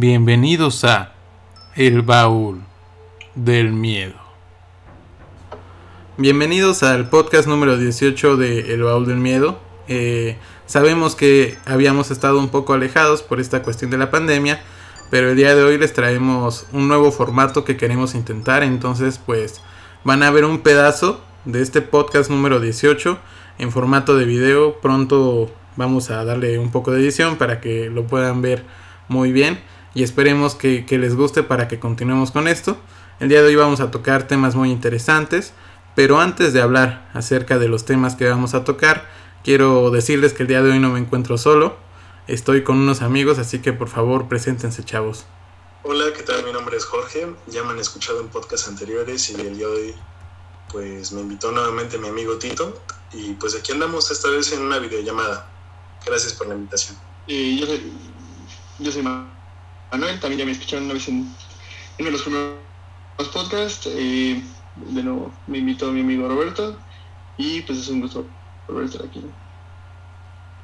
Bienvenidos a El Baúl del Miedo. Bienvenidos al podcast número 18 de El Baúl del Miedo. Eh, sabemos que habíamos estado un poco alejados por esta cuestión de la pandemia, pero el día de hoy les traemos un nuevo formato que queremos intentar. Entonces, pues van a ver un pedazo de este podcast número 18 en formato de video. Pronto vamos a darle un poco de edición para que lo puedan ver muy bien y esperemos que, les guste para que continuemos con esto. El día de hoy vamos a tocar temas muy interesantes, pero antes de hablar acerca de los temas que vamos a tocar, quiero decirles que el día de hoy no me encuentro solo, estoy con unos amigos, así que por favor preséntense chavos. Hola, ¿qué tal? Mi nombre es Jorge, ya me han escuchado en podcasts anteriores y el día de hoy pues me invitó nuevamente mi amigo Tito y pues aquí andamos esta vez en una videollamada. Gracias por la invitación. Y yo soy, yo soy Manuel, también ya me escucharon una vez en, uno de los primeros podcasts. Eh, de nuevo me invitó mi amigo Roberto y pues es un gusto volver estar aquí.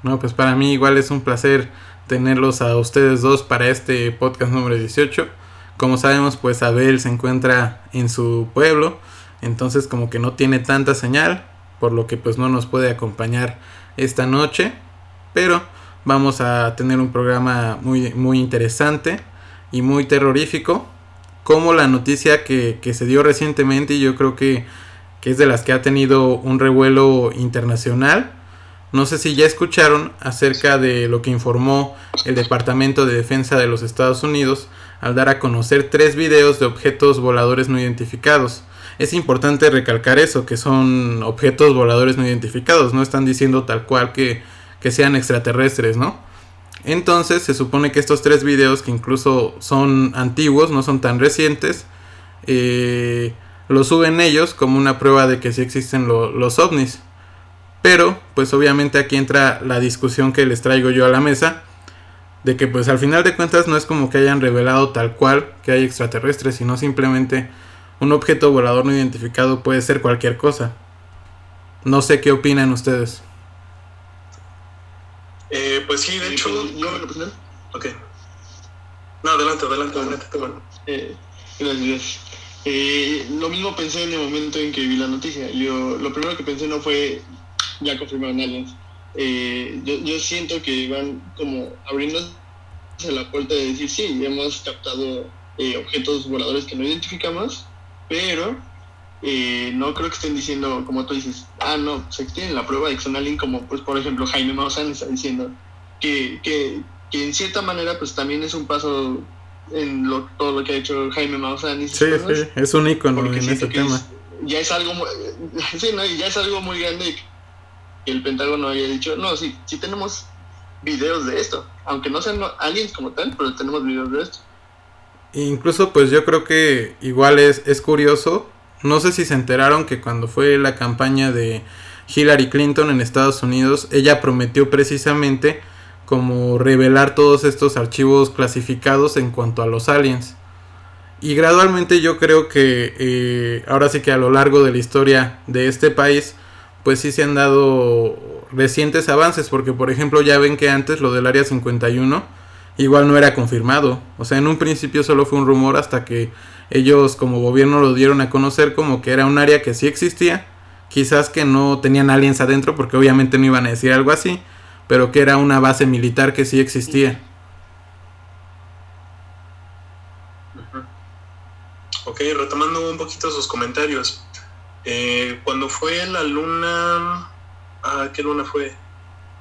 No, pues para mí igual es un placer tenerlos a ustedes dos para este podcast número 18. Como sabemos, pues Abel se encuentra en su pueblo, entonces como que no tiene tanta señal, por lo que pues no nos puede acompañar esta noche, pero Vamos a tener un programa muy, muy interesante y muy terrorífico. Como la noticia que, se dio recientemente y yo creo que, que es de las que ha tenido un revuelo internacional. No sé si ya escucharon acerca de lo que informó el Departamento de Defensa de los Estados Unidos al dar a conocer tres videos de objetos voladores no identificados. Es importante recalcar eso, que son objetos voladores no identificados, no están diciendo tal cual que que sean extraterrestres, ¿no? Entonces se supone que estos tres videos, que incluso son antiguos, no son tan recientes, eh, lo suben ellos como una prueba de que sí existen los ovnis. Pero, pues obviamente aquí entra la discusión que les traigo yo a la mesa, de que pues al final de cuentas no es como que hayan revelado tal cual que hay extraterrestres, sino simplemente un objeto volador no identificado puede ser cualquier cosa. No sé qué opinan ustedes. Eh, pues sí, de hecho. ¿Yo me Ok. No, adelante, adelante, adelante. Eh, gracias. Eh, lo mismo pensé en el momento en que vi la noticia. Yo, lo primero que pensé no fue, ya confirmaron aliens. Eh, yo, yo siento que van como abriéndose la puerta de decir, sí, hemos captado eh, objetos voladores que no identificamos, pero eh, no creo que estén diciendo, como tú dices, ah, no, se tiene la prueba de que son alguien como, pues, por ejemplo, Jaime Maussan está diciendo que, que, que, en cierta manera, pues, también es un paso en lo, todo lo que ha hecho Jaime Maussan. Y sí, sí, es un ícono en ese tema. ya es algo, muy, sí, ¿no? ya es algo muy grande que el Pentágono haya dicho, no, sí, sí tenemos videos de esto, aunque no sean aliens como tal, pero tenemos videos de esto. Incluso pues yo creo que igual es, es curioso no sé si se enteraron que cuando fue la campaña de Hillary Clinton en Estados Unidos, ella prometió precisamente como revelar todos estos archivos clasificados en cuanto a los aliens. Y gradualmente yo creo que eh, ahora sí que a lo largo de la historia de este país, pues sí se han dado recientes avances, porque por ejemplo ya ven que antes lo del Área 51 igual no era confirmado. O sea, en un principio solo fue un rumor hasta que ellos como gobierno lo dieron a conocer como que era un área que sí existía. Quizás que no tenían aliens adentro porque obviamente no iban a decir algo así, pero que era una base militar que sí existía. Ok, retomando un poquito sus comentarios. Eh, cuando fue la luna... Ah, ¿qué luna fue?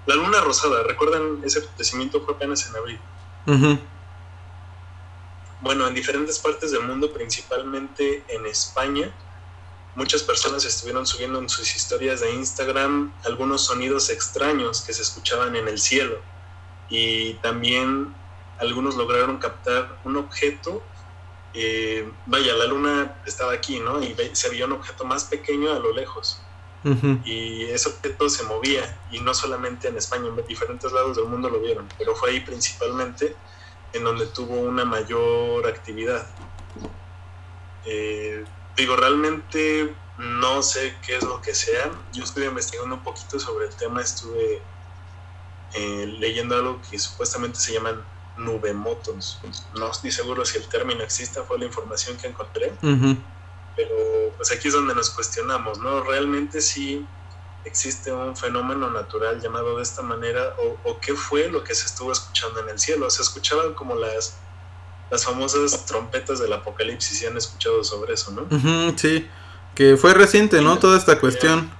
La luna rosada, ¿recuerdan? Ese acontecimiento fue apenas en abril bueno, en diferentes partes del mundo, principalmente en España, muchas personas estuvieron subiendo en sus historias de Instagram algunos sonidos extraños que se escuchaban en el cielo. Y también algunos lograron captar un objeto. Eh, vaya, la luna estaba aquí, ¿no? Y se veía un objeto más pequeño a lo lejos. Y ese objeto se movía, y no solamente en España, en diferentes lados del mundo lo vieron, pero fue ahí principalmente en donde tuvo una mayor actividad. Eh, digo, realmente no sé qué es lo que sea. Yo estuve investigando un poquito sobre el tema, estuve eh, leyendo algo que supuestamente se llaman nubemotos. No estoy seguro si el término existe, fue la información que encontré. Pero pues aquí es donde nos cuestionamos, ¿no? ¿Realmente sí existe un fenómeno natural llamado de esta manera? ¿O, o qué fue lo que se estuvo escuchando en el cielo? Se escuchaban como las, las famosas trompetas del apocalipsis, si han escuchado sobre eso, ¿no? Ujú, sí, que fue reciente, ¿no? Toda esta cuestión.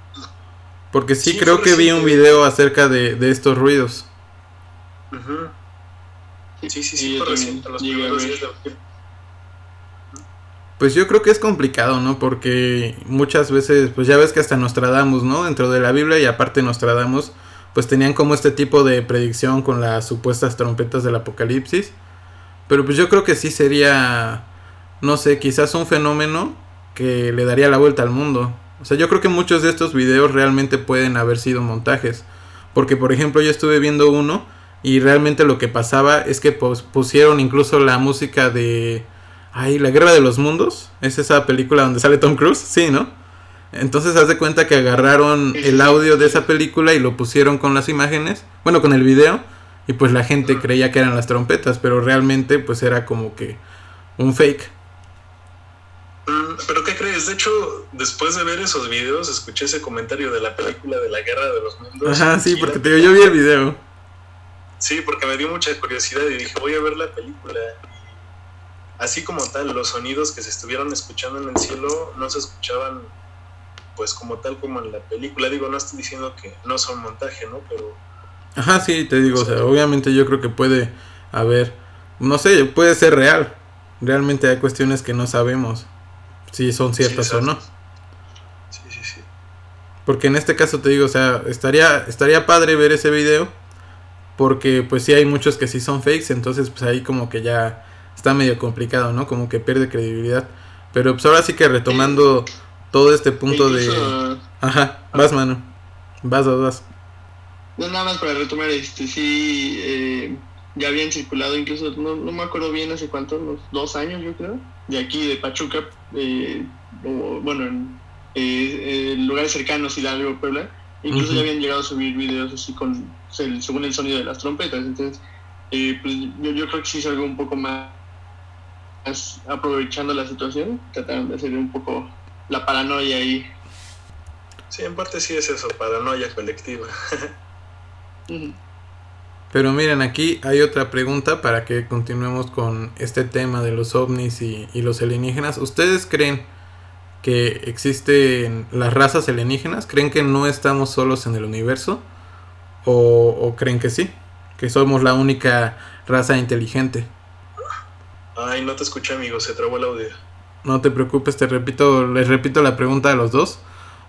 Porque sí, Sí, creo que vi un video acerca de, de estos ruidos. Sí, sí, Sí, fue reciente, los primeros días de. Pues yo creo que es complicado, ¿no? Porque muchas veces, pues ya ves que hasta Nostradamus, ¿no? Dentro de la Biblia y aparte Nostradamus, pues tenían como este tipo de predicción con las supuestas trompetas del apocalipsis. Pero pues yo creo que sí sería, no sé, quizás un fenómeno que le daría la vuelta al mundo. O sea, yo creo que muchos de estos videos realmente pueden haber sido montajes. Porque, por ejemplo, yo estuve viendo uno y realmente lo que pasaba es que pues, pusieron incluso la música de... Ay, La Guerra de los Mundos. Es esa película donde sale Tom Cruise. Sí, ¿no? Entonces haz de cuenta que agarraron el audio de esa película y lo pusieron con las imágenes. Bueno, con el video. Y pues la gente creía que eran las trompetas. Pero realmente pues era como que un fake. Mm, Pero ¿qué crees? De hecho, después de ver esos videos, escuché ese comentario de la película de la Guerra de los Mundos. Ajá, sí, porque te digo, yo vi el video. Sí, porque me dio mucha curiosidad y dije, voy a ver la película. Así como tal, los sonidos que se estuvieron escuchando en el cielo no se escuchaban pues como tal como en la película. Digo, no estoy diciendo que no son montaje, ¿no? Pero Ajá, sí, te digo, o sea, obviamente yo creo que puede haber, no sé, puede ser real. Realmente hay cuestiones que no sabemos si son ciertas Sí, o no. sí, sí, sí. Porque en este caso te digo, o sea, estaría, estaría padre ver ese video. Porque pues sí hay muchos que sí son fakes. Entonces pues ahí como que ya está medio complicado, ¿no? Como que pierde credibilidad. Pero pues ahora sí que retomando todo este punto de... Incluso, Ajá, vas mano. Vas, vas, vas. No, nada más para retomar, este, sí, eh, ya habían circulado, incluso, no, no me acuerdo bien hace cuánto, unos dos años yo creo, de aquí, de Pachuca, eh, o, bueno, en eh, eh, lugares cercanos, Hidalgo, Puebla, incluso ya habían llegado a subir videos así con, según el sonido de las trompetas, entonces, eh, pues yo, yo creo que sí es algo un poco más aprovechando la situación, trataron de hacer un poco la paranoia ahí. Sí, en parte sí es eso, paranoia colectiva. Pero miren, aquí hay otra pregunta para que continuemos con este tema de los ovnis y, y los alienígenas. ¿Ustedes creen que existen las razas alienígenas? ¿Creen que no estamos solos en el universo? ¿O, o creen que sí? Que somos la única raza inteligente. Ay, no te escuché, amigo, se trabó el audio. No te preocupes, te repito, les repito la pregunta a los dos.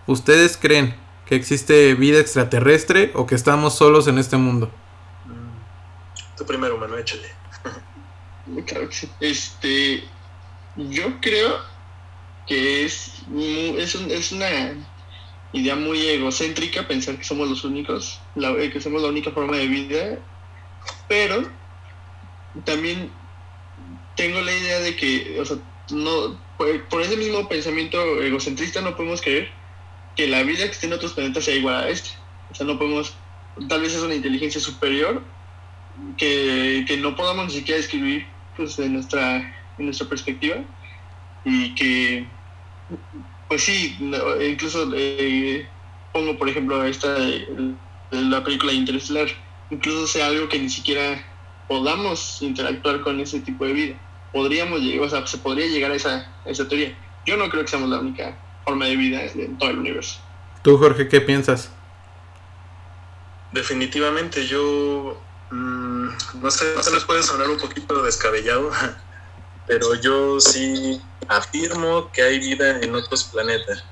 ¿Ustedes creen que existe vida extraterrestre o que estamos solos en este mundo? Mm. Tú primero, mano, échale. Claro que sí. Este, yo creo que es, mu- es, un- es una idea muy egocéntrica pensar que somos los únicos, la- eh, que somos la única forma de vida, pero también tengo la idea de que, o sea, no, por, por ese mismo pensamiento egocentrista no podemos creer que la vida que esté en otros planetas sea igual a este. O sea, no podemos, tal vez es una inteligencia superior que, que no podamos ni siquiera describir pues, en, nuestra, en nuestra perspectiva y que, pues sí, incluso eh, pongo por ejemplo esta de la película Interestelar, incluso sea algo que ni siquiera podamos interactuar con ese tipo de vida. Podríamos llegar, o sea, se podría llegar a esa, a esa teoría. Yo no creo que seamos la única forma de vida en todo el universo. ¿Tú, Jorge, qué piensas? Definitivamente yo, mm, no sé, tal vez puede sonar un poquito descabellado, pero yo sí afirmo que hay vida en otros planetas.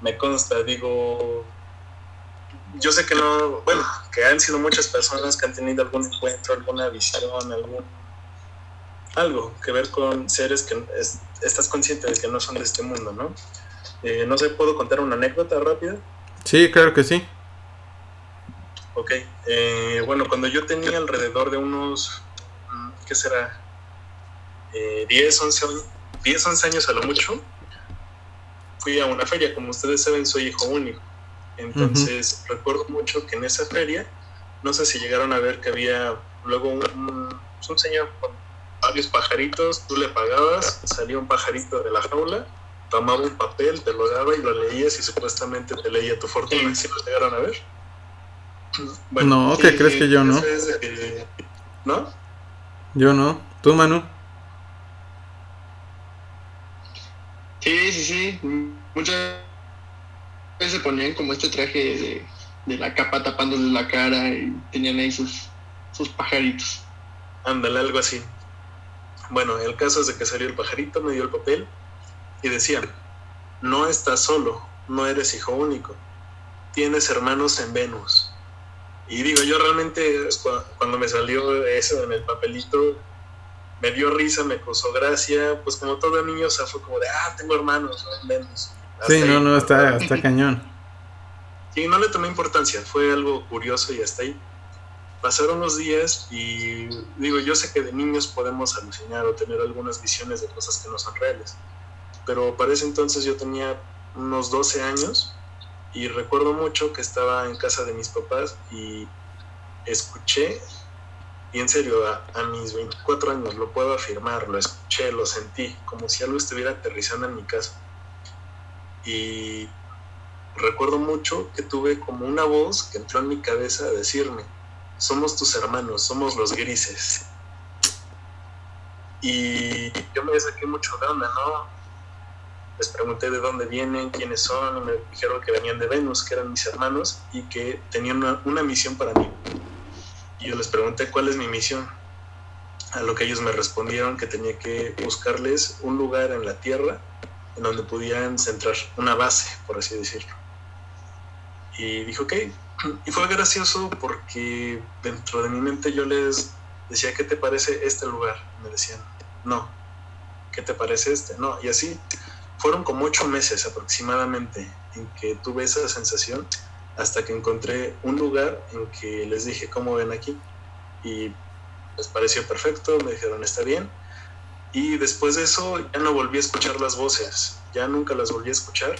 Me consta, digo, yo sé que no, bueno, que han sido muchas personas que han tenido algún encuentro, alguna visión, algún algo que ver con seres que es- estás consciente de que no son de este mundo, ¿no? Eh, no sé, ¿puedo contar una anécdota rápida? Sí, claro que sí. Ok, eh, bueno, cuando yo tenía alrededor de unos, mm, ¿qué será? Eh, 10, 11, años- 10, 11 años a lo mucho, fui a una feria, como ustedes saben, soy hijo único. Entonces, recuerdo mucho que en esa feria, no sé si llegaron a ver que había luego un, un señor con varios pajaritos, tú le pagabas, salía un pajarito de la jaula, tomaba un papel, te lo daba y lo leías y supuestamente te leía tu fortuna. ¿Sí lo llegaron a ver? no, ¿qué crees que yo no? ¿No? Yo no. ¿Tú, Manu? Sí, sí, sí. Muchas veces se ponían como este traje de, de la capa tapándole la cara y tenían ahí sus, sus pajaritos. Ándale, algo así. Bueno, el caso es de que salió el pajarito, me dio el papel y decía, no estás solo, no eres hijo único, tienes hermanos en Venus. Y digo, yo realmente cuando me salió eso en el papelito, me dio risa, me causó gracia, pues como todo niño, o sea, fue como de, ah, tengo hermanos en Venus. sí, no, no, está, está cañón. Sí, no le tomé importancia, fue algo curioso y hasta ahí. Pasaron los días y digo, yo sé que de niños podemos alucinar o tener algunas visiones de cosas que no son reales, pero para ese entonces yo tenía unos 12 años y recuerdo mucho que estaba en casa de mis papás y escuché, y en serio, a, a, mis 24 años lo puedo afirmar, lo escuché, lo sentí, como si algo estuviera aterrizando en mi casa. Y recuerdo mucho que tuve como una voz que entró en mi cabeza a decirme, somos tus hermanos, somos los grises. Y yo me saqué mucho de onda, ¿no? Les pregunté de dónde vienen, quiénes son, y me dijeron que venían de Venus, que eran mis hermanos y que tenían una, misión para mí. Y yo les pregunté cuál es mi misión. A lo que ellos me respondieron que tenía que buscarles un lugar en la Tierra en donde pudieran centrar una base, por así decirlo. Y dije, ok, y fue gracioso porque dentro de mi mente yo les decía, ¿qué te parece este lugar? Me decían, no. ¿Qué te parece este? No. Y así fueron como ocho meses aproximadamente en que tuve esa sensación hasta que encontré un lugar en que les dije, ¿cómo ven aquí? Y les pareció perfecto, me dijeron, está bien. Y después de eso ya no volví a escuchar las voces, ya nunca las volví a escuchar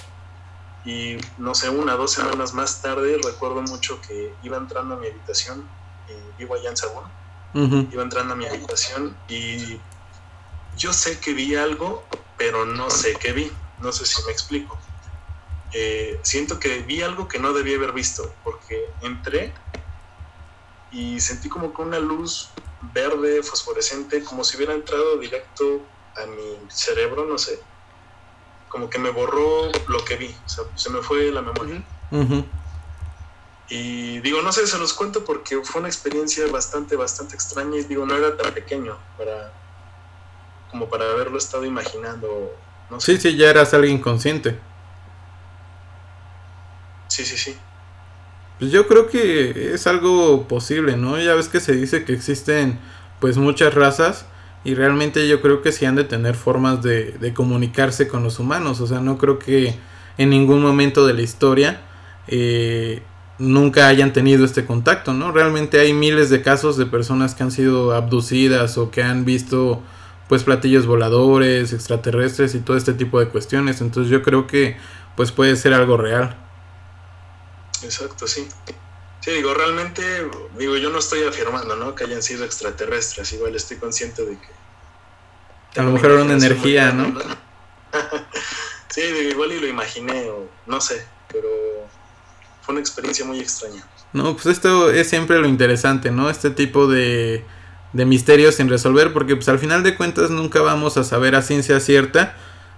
y no sé, una o dos semanas más tarde recuerdo mucho que iba entrando a mi habitación, eh, vivo allá en Sabón, iba entrando a mi habitación y yo sé que vi algo, pero no sé qué vi, no sé si me explico. Eh, siento que vi algo que no debía haber visto, porque entré y sentí como que una luz verde, fosforescente, como si hubiera entrado directo a mi cerebro, no sé como que me borró lo que vi, o sea, se me fue la memoria. Y digo, no sé, se los cuento porque fue una experiencia bastante, bastante extraña y digo, no era tan pequeño para como para haberlo estado imaginando. No Sí, sí, ya eras alguien consciente. Sí, sí, sí. Pues yo creo que es algo posible, ¿no? Ya ves que se dice que existen pues muchas razas y realmente yo creo que sí han de tener formas de, de comunicarse con los humanos. O sea, no creo que en ningún momento de la historia eh, nunca hayan tenido este contacto, ¿no? Realmente hay miles de casos de personas que han sido abducidas o que han visto pues platillos voladores, extraterrestres y todo este tipo de cuestiones. Entonces yo creo que pues puede ser algo real. Exacto, sí. Sí, digo, realmente, digo, yo no estoy afirmando, ¿no? Que hayan sido extraterrestres, igual estoy consciente de que... A lo mejor era una energía, ¿no? sí, digo, igual y lo imaginé, o no sé, pero fue una experiencia muy extraña. No, pues esto es siempre lo interesante, ¿no? Este tipo de, de misterios sin resolver, porque pues al final de cuentas nunca vamos a saber a ciencia cierta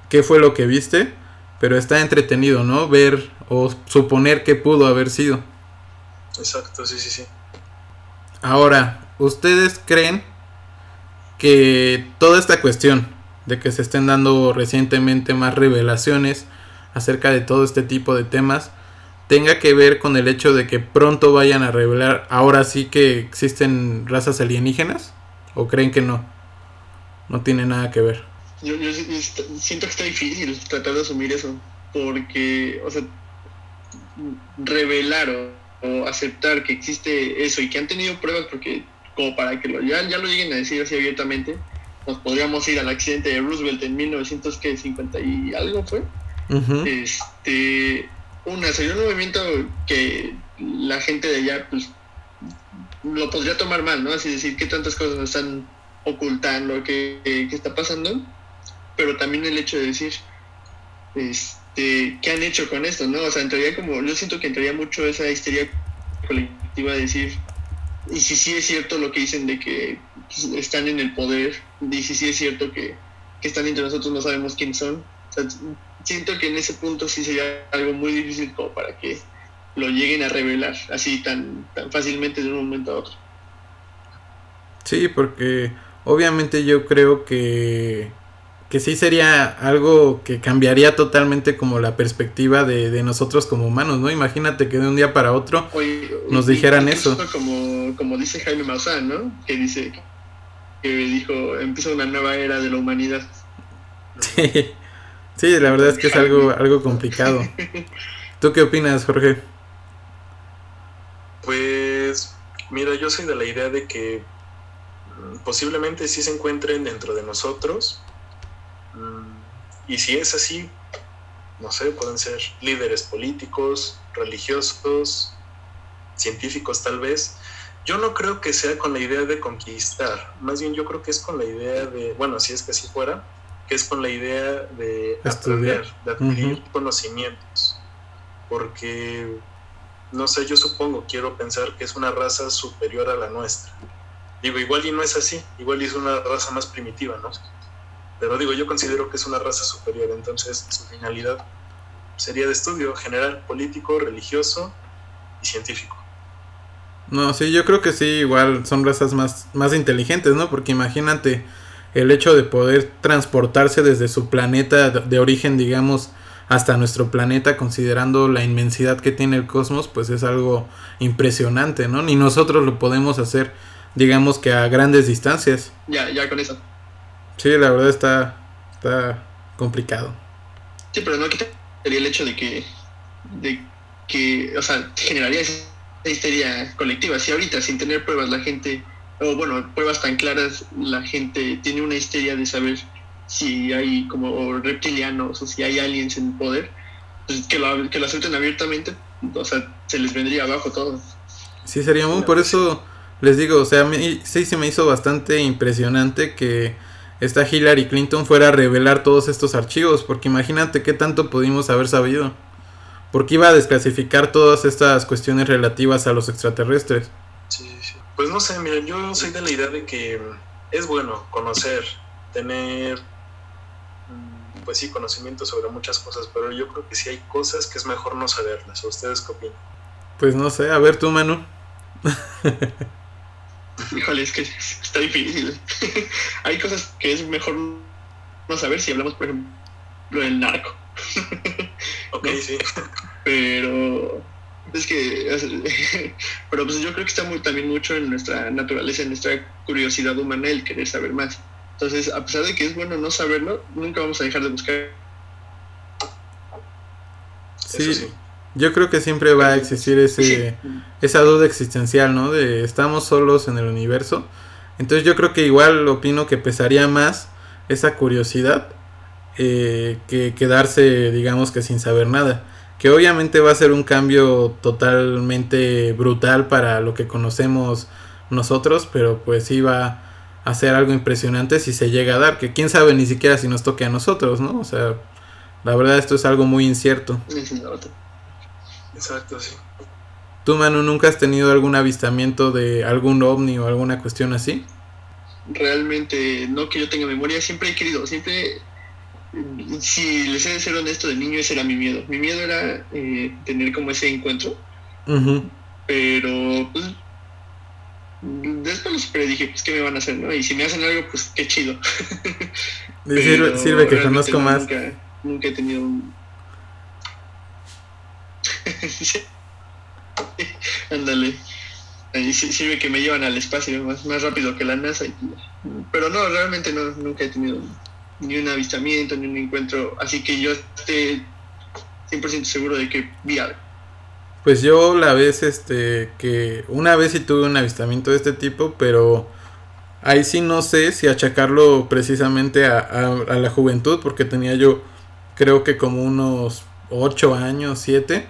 qué fue lo que viste, pero está entretenido, ¿no? Ver o suponer que pudo haber sido. Exacto, sí, sí, sí. Ahora, ¿ustedes creen que toda esta cuestión de que se estén dando recientemente más revelaciones acerca de todo este tipo de temas tenga que ver con el hecho de que pronto vayan a revelar ahora sí que existen razas alienígenas? ¿O creen que no? No tiene nada que ver. Yo, yo, siento que está difícil tratar de asumir eso, porque, o sea, revelaron o aceptar que existe eso y que han tenido pruebas porque como para que lo, ya, ya lo lleguen a decir así abiertamente, nos podríamos ir al accidente de Roosevelt en 1950 y algo fue. Este, una, sería un movimiento que la gente de allá pues, lo podría tomar mal, ¿no? Así decir, qué tantas cosas están ocultando, qué, qué está pasando, pero también el hecho de decir, este, ¿qué han hecho con esto, no? O sea, entraría como, yo siento que entraría mucho esa histeria colectiva de decir, y si sí es cierto lo que dicen de que están en el poder, y si sí es cierto que, que están entre nosotros, no sabemos quiénes son. Siento que en ese punto sí sería algo muy difícil como para que lo lleguen a revelar así tan, tan fácilmente de un momento a otro. Sí, porque obviamente yo creo que, que sí sería algo que cambiaría totalmente como la perspectiva de, de nosotros como humanos, ¿no? Imagínate que de un día para otro nos dijeran eso. Como, como dice Jaime Maussan, ¿no? Que dice que dijo, empieza una nueva era de la humanidad. Sí, sí la verdad es que es algo, algo complicado. ¿Tú qué opinas, Jorge? Pues, mira, yo soy de la idea de que mm, posiblemente sí se encuentren dentro de nosotros. Y si es así, no sé, pueden ser líderes políticos, religiosos, científicos tal vez. Yo no creo que sea con la idea de conquistar, más bien yo creo que es con la idea de, bueno, si es que así fuera, que es con la idea de aprender, de adquirir conocimientos. Porque no sé, yo supongo, quiero pensar que es una raza superior a la nuestra. Digo, igual y no es así, igual y es una raza más primitiva, ¿no? Pero digo, yo considero que es una raza superior, entonces su finalidad sería de estudio general, político, religioso y científico. No, sí, yo creo que sí, igual son razas más, más inteligentes, ¿no? Porque imagínate el hecho de poder transportarse desde su planeta de origen, digamos, hasta nuestro planeta, considerando la inmensidad que tiene el cosmos, pues es algo impresionante, ¿no? Ni nosotros lo podemos hacer, digamos que a grandes distancias. Ya, ya con eso. Sí, la verdad está, está complicado. Sí, pero no quitaría el hecho de que, de que, o sea, generaría esa histeria colectiva. Si ahorita, sin tener pruebas, la gente, o bueno, pruebas tan claras, la gente tiene una histeria de saber si hay como reptilianos o si hay aliens en poder, pues que lo, que lo acepten abiertamente, o sea, se les vendría abajo todo. Sí, sería muy, por eso les digo, o sea, sí se me hizo bastante impresionante que esta Hillary Clinton fuera a revelar todos estos archivos, porque imagínate qué tanto pudimos haber sabido. Porque iba a desclasificar todas estas cuestiones relativas a los extraterrestres. Sí, sí. Pues no sé, miren, yo soy de la idea de que es bueno conocer, tener pues sí, conocimiento sobre muchas cosas, pero yo creo que sí hay cosas que es mejor no saberlas. ¿O ustedes qué opinan? Pues no sé, a ver tú, Manu. Híjole, es que está difícil. hay cosas que es mejor no saber si hablamos, por ejemplo, del narco. ok, sí. Pero es que pero pues yo creo que está muy también mucho en nuestra naturaleza en nuestra curiosidad humana el querer saber más entonces, a pesar de que es bueno no saberlo, nunca vamos a dejar de buscar. Sí, yo creo que siempre va a existir ese, esa duda existencial, ¿no? De estamos solos en el universo. Entonces yo creo que igual opino que pesaría más esa curiosidad eh, que quedarse, digamos que sin saber nada. Que obviamente va a ser un cambio totalmente brutal para lo que conocemos nosotros, pero pues sí va hacer algo impresionante si se llega a dar, que quién sabe ni siquiera si nos toque a nosotros, ¿no? O sea, la verdad esto es algo muy incierto. Exacto, sí. ¿Tú, Manu, nunca has tenido algún avistamiento de algún ovni o alguna cuestión así? Realmente, no que yo tenga memoria, siempre he querido, siempre, si les he de ser honesto, de niño ese era mi miedo. Mi miedo era eh, tener como ese encuentro, pero pues, después los superé dije, pues, ¿qué me van a hacer? ¿no? Y si me hacen algo, pues, qué chido. sirve, sirve, que conozco más. Nunca, he tenido un... Ándale. sirve que me llevan al espacio más, más rápido que la NASA. pero no, realmente no, nunca he tenido ni un avistamiento, ni un encuentro. Así que yo esté 100% seguro de que vi algo. Pues yo la vez, este, que una vez sí tuve un avistamiento de este tipo, pero ahí sí no sé si achacarlo precisamente a, a, la juventud, porque tenía yo, creo que como unos 8 años, 7.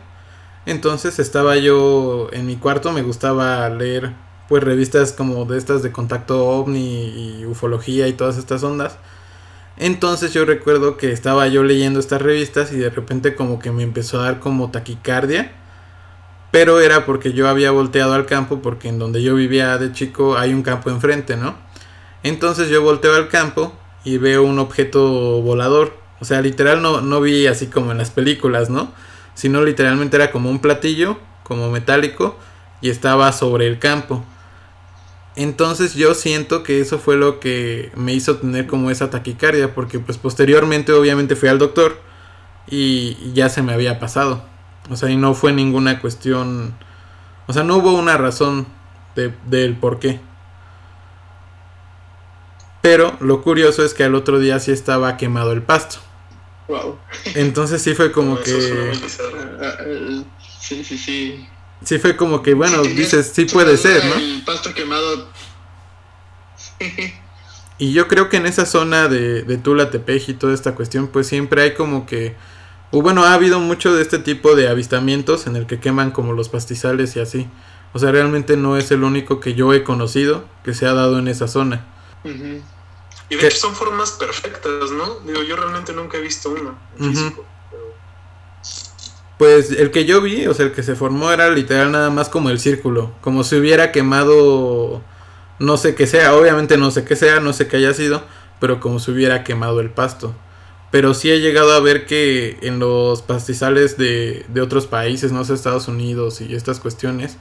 Entonces estaba yo en mi cuarto, me gustaba leer pues revistas como de estas de contacto ovni y ufología y todas estas ondas. Entonces yo recuerdo que estaba yo leyendo estas revistas y de repente como que me empezó a dar como taquicardia. Pero era porque yo había volteado al campo porque en donde yo vivía de chico hay un campo enfrente, ¿no? Entonces yo volteo al campo y veo un objeto volador. O sea, literal no, no vi así como en las películas, ¿no? Sino literalmente era como un platillo, como metálico, y estaba sobre el campo. Entonces yo siento que eso fue lo que me hizo tener como esa taquicardia, porque pues posteriormente obviamente fui al doctor y ya se me había pasado. O sea, y no fue ninguna cuestión, o sea, no hubo una razón de, del por qué. Pero lo curioso es que al otro día sí estaba quemado el pasto. Wow. Entonces sí fue como que... Ah, sí, sí, sí. Sí fue como que, bueno, Sí, dices, sí puede ser, ¿no? El pasto quemado. Y yo creo que en esa zona de, de Tula, Tepeji y toda esta cuestión, pues siempre hay como que... O bueno, ha habido mucho de este tipo de avistamientos en el que queman como los pastizales y así. O sea, realmente no es el único que yo he conocido que se ha dado en esa zona. Y de ¿Qué? hecho son formas perfectas, ¿no? Digo, yo realmente nunca he visto uno en físico. pero- Pues el que yo vi, o sea, el que se formó era literal nada más como el círculo. Como si hubiera quemado, no sé qué sea, obviamente no sé qué sea, no sé qué haya sido, pero como si hubiera quemado el pasto. Pero sí he llegado a ver que en los pastizales de, de otros países, no sé, Estados Unidos y estas cuestiones,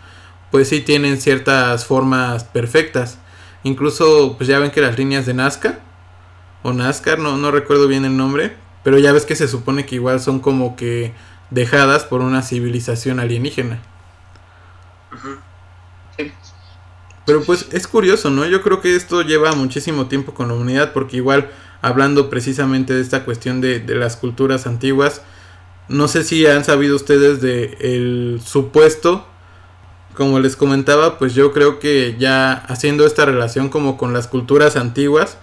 pues sí tienen ciertas formas perfectas. Incluso, pues ya ven que las líneas de Nazca, o NASCAR, no, no recuerdo bien el nombre, pero ya ves que se supone que igual son como que dejadas por una civilización alienígena. Ujú. Pero pues es curioso, ¿no? Yo creo que esto lleva muchísimo tiempo con la humanidad porque igual hablando precisamente de esta cuestión de, de las culturas antiguas, no sé si han sabido ustedes de el supuesto, como les comentaba, pues yo creo que ya haciendo esta relación como con las culturas antiguas,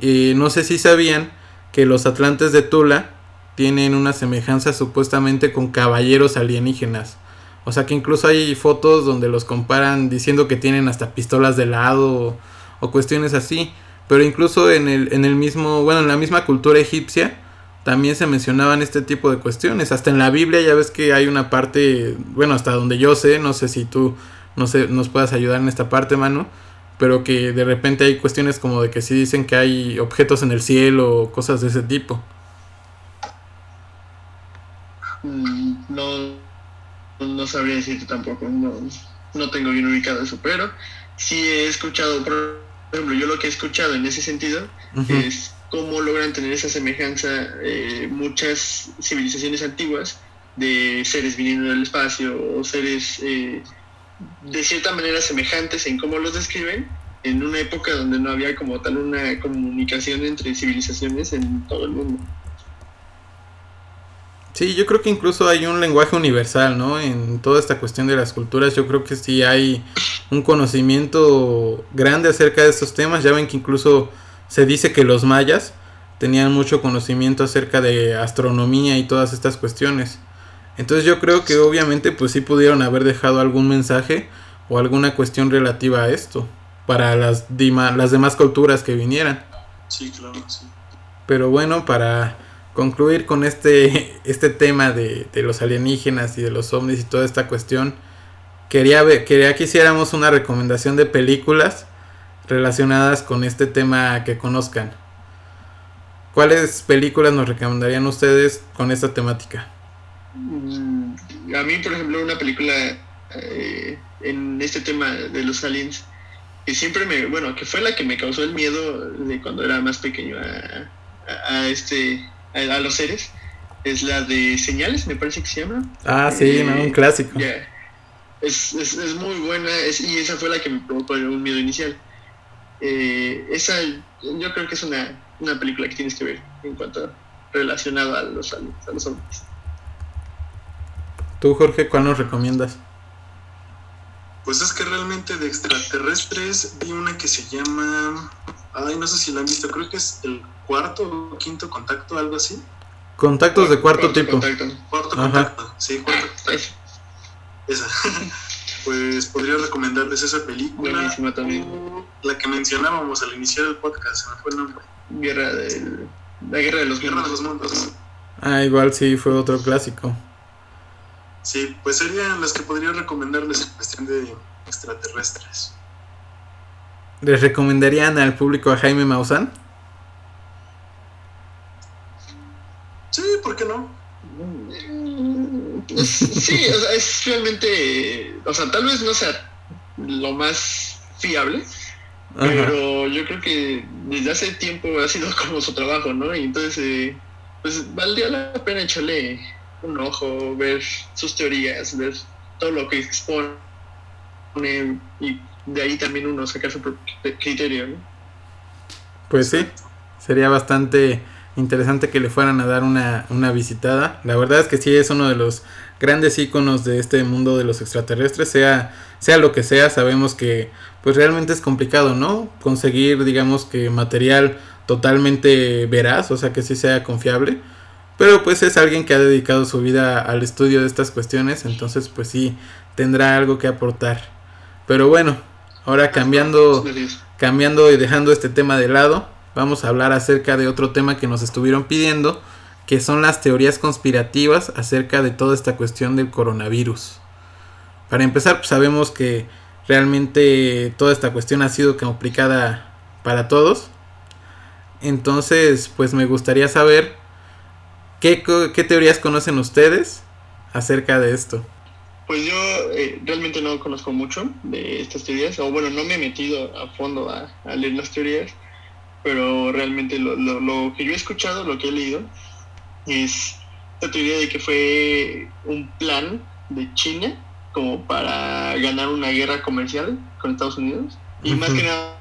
no sé si sabían que los atlantes de Tula tienen una semejanza supuestamente con caballeros alienígenas. O sea que incluso hay fotos donde los comparan diciendo que tienen hasta pistolas de lado o, o cuestiones así. Pero incluso en el, en el mismo, bueno, en la misma cultura egipcia también se mencionaban este tipo de cuestiones. Hasta en la Biblia ya ves que hay una parte, bueno, hasta donde yo sé, no sé si tú no sé, nos puedas ayudar en esta parte, mano. Pero que de repente hay cuestiones como de que sí dicen que hay objetos en el cielo o cosas de ese tipo. Mm, No, no sabría decirte tampoco, no, no tengo bien ubicado eso, pero sí he escuchado, por ejemplo, yo lo que he escuchado en ese sentido es cómo logran tener esa semejanza eh, muchas civilizaciones antiguas de seres viniendo del espacio o seres eh, de cierta manera semejantes en cómo los describen en una época donde no había como tal una comunicación entre civilizaciones en todo el mundo. Sí, yo creo que incluso hay un lenguaje universal, ¿no? En toda esta cuestión de las culturas, yo creo que sí hay un conocimiento grande acerca de estos temas. Ya ven que incluso se dice que los mayas tenían mucho conocimiento acerca de astronomía y todas estas cuestiones. Entonces yo creo que obviamente pues sí pudieron haber dejado algún mensaje o alguna cuestión relativa a esto para las, demás culturas que vinieran. Sí, claro, sí. Pero bueno, para concluir con este, este tema de, de los alienígenas y de los ovnis y toda esta cuestión, quería, ver, quería que hiciéramos una recomendación de películas relacionadas con este tema que conozcan. ¿Cuáles películas nos recomendarían ustedes con esta temática? Mm, A mí, por ejemplo, una película eh, en este tema de los aliens que siempre me, bueno, que fue la que me causó el miedo de cuando era más pequeño a, a- a este, a, a los seres, es la de Señales, me parece que se llama. Ah, sí, Eh, no, un clásico. Es, es, es muy buena es- y esa fue la que me provocó un miedo inicial. Eh, esa yo creo que es una, una película que tienes que ver en cuanto relacionado a los a los ovnis. Tú, Jorge, ¿cuál nos recomiendas? Pues es que realmente de extraterrestres vi una que se llama. Ay, no sé si la han visto, creo que es el cuarto o quinto contacto, algo así. Contactos de cuarto tipo. contacto. Cuarto Ajá. contacto, sí, cuarto contacto. Es- Esa. pues podría recomendarles esa película. Buenísima también. La que mencionábamos al iniciar el podcast, se me fue el nombre. Guerra del, la guerra de los Guerra de mundos. los Mundos. Ah, igual sí, fue otro clásico. Sí, pues serían las que podría recomendarles en cuestión de extraterrestres. ¿Les recomendarían al público a Jaime Maussan? Sí, ¿por qué no? Mm, Sí, o sea, es realmente, o sea, tal vez no sea lo más fiable, Ajá. pero yo creo que desde hace tiempo ha sido como su trabajo, ¿no? Y entonces, eh, pues valdría la pena echarle un ojo, ver sus teorías, ver todo lo que expone y de ahí también uno sacar su propio criterio, ¿no? Pues sí, sería bastante interesante que le fueran a dar una, una visitada. La verdad es que sí es uno de los grandes íconos de este mundo de los extraterrestres, sea, sea lo que sea, sabemos que pues realmente es complicado, ¿no? Conseguir, digamos que material totalmente veraz, o sea que sí sea confiable. Pero pues es alguien que ha dedicado su vida al estudio de estas cuestiones, entonces pues sí, tendrá algo que aportar. Pero bueno, ahora cambiando cambiando y dejando este tema de lado, vamos a hablar acerca de otro tema que nos estuvieron pidiendo, que son las teorías conspirativas acerca de toda esta cuestión del coronavirus. Para empezar, pues sabemos que realmente toda esta cuestión ha sido complicada para todos. Entonces, pues me gustaría saber qué, teorías conocen ustedes acerca de esto. Pues yo eh, realmente no conozco mucho de estas teorías, o bueno, no me he metido a fondo a leer las teorías, pero realmente lo, lo- lo que yo he escuchado, lo que he leído, es la teoría de que fue un plan de China como para ganar una guerra comercial con Estados Unidos, y más que nada